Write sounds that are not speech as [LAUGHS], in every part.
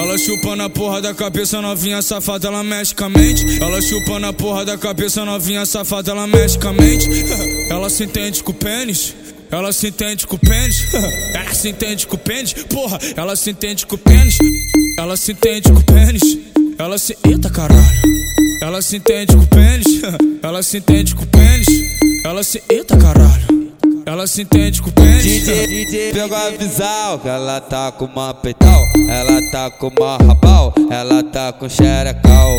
Ela chupa na porra da cabeça novinha safada, ela mexe com a mente. Ela chupa na porra da cabeça novinha safada, ela mexe com a mente. [LAUGHS] Ela se entende com o pênis. Ela se entende com o pênis. [LAUGHS] Ela se entende com o pênis. Porra, ela se entende com o pênis. Ela se entende com o pênis. Ela se. Eita caralho. Ela se entende com o pênis. [LAUGHS] Ela se entende com o pênis. Ela se. Eita caralho. Ela se entende com o. DJ, DJ pegou a visão, ela tá com uma peitão, ela tá com uma rabal, ela tá com xerecal.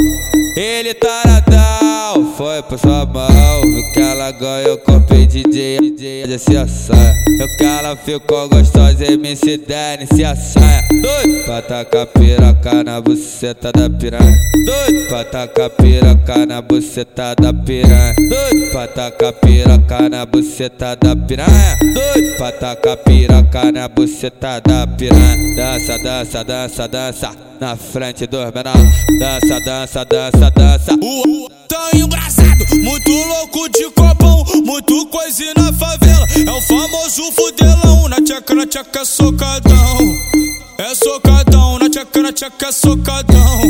Ele taradão, foi pra sua mão, viu que ela ganhou com o DJ, DJ desse assanha. Viu que ela ficou gostosa, MC Dani se assanha. Doido pra tacar piroca na buceta da piranha. Doido pra tacar piroca na buceta da piranha. Doido pra tacar piroca na buceta da piranha. Doido pra tacar piroca na buceta da piranha. Dança, dança, dança, dança na frente dos menores. Dança, dança, dança, dança. O tá embrasado, muito louco de copão, muito coisa na favela. É o famoso fudelão, na tcheca, na tcheca, socadão. É socadão, na tcheca, na tcheca, socadão.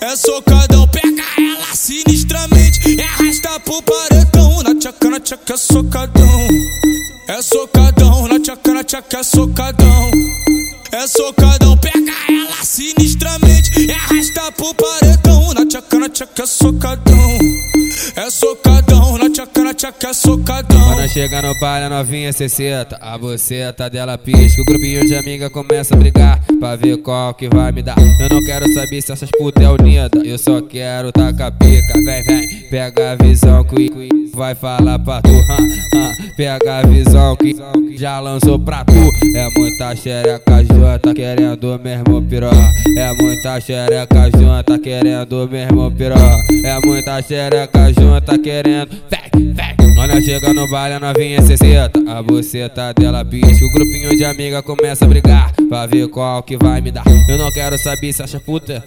É socadão, pega ela sinistramente e arrasta pro paredão. Na tcheca, na tcheca, socadão. É socadão, na tcheca, na tcheca, socadão. É socadão, pega ela sinistramente e arrasta pro paredão. Na tchaca, na tchaca, socadão. É socadão, tchaca, tchaca, socadão. Quando chega no baile, a novinha cê senta, a buceta dela pisca. O grupinho de amiga começa a brigar pra ver qual que vai me dar. Eu não quero saber se essas putas é unida, eu só quero tacar pica. Vem, vem, pega a visão que vai falar pra tu. Pega a visão que já lançou pra tu. É muita xereca junta querendo mesmo piró. É muita xereca junta querendo mesmo piró. É muita xereca junta querendo. Quando chega no baile, a novinha cê senta. A buceta dela pisca. O grupinho de amiga começa a brigar. Pra ver qual que vai me dar. Eu não quero saber se acha puta.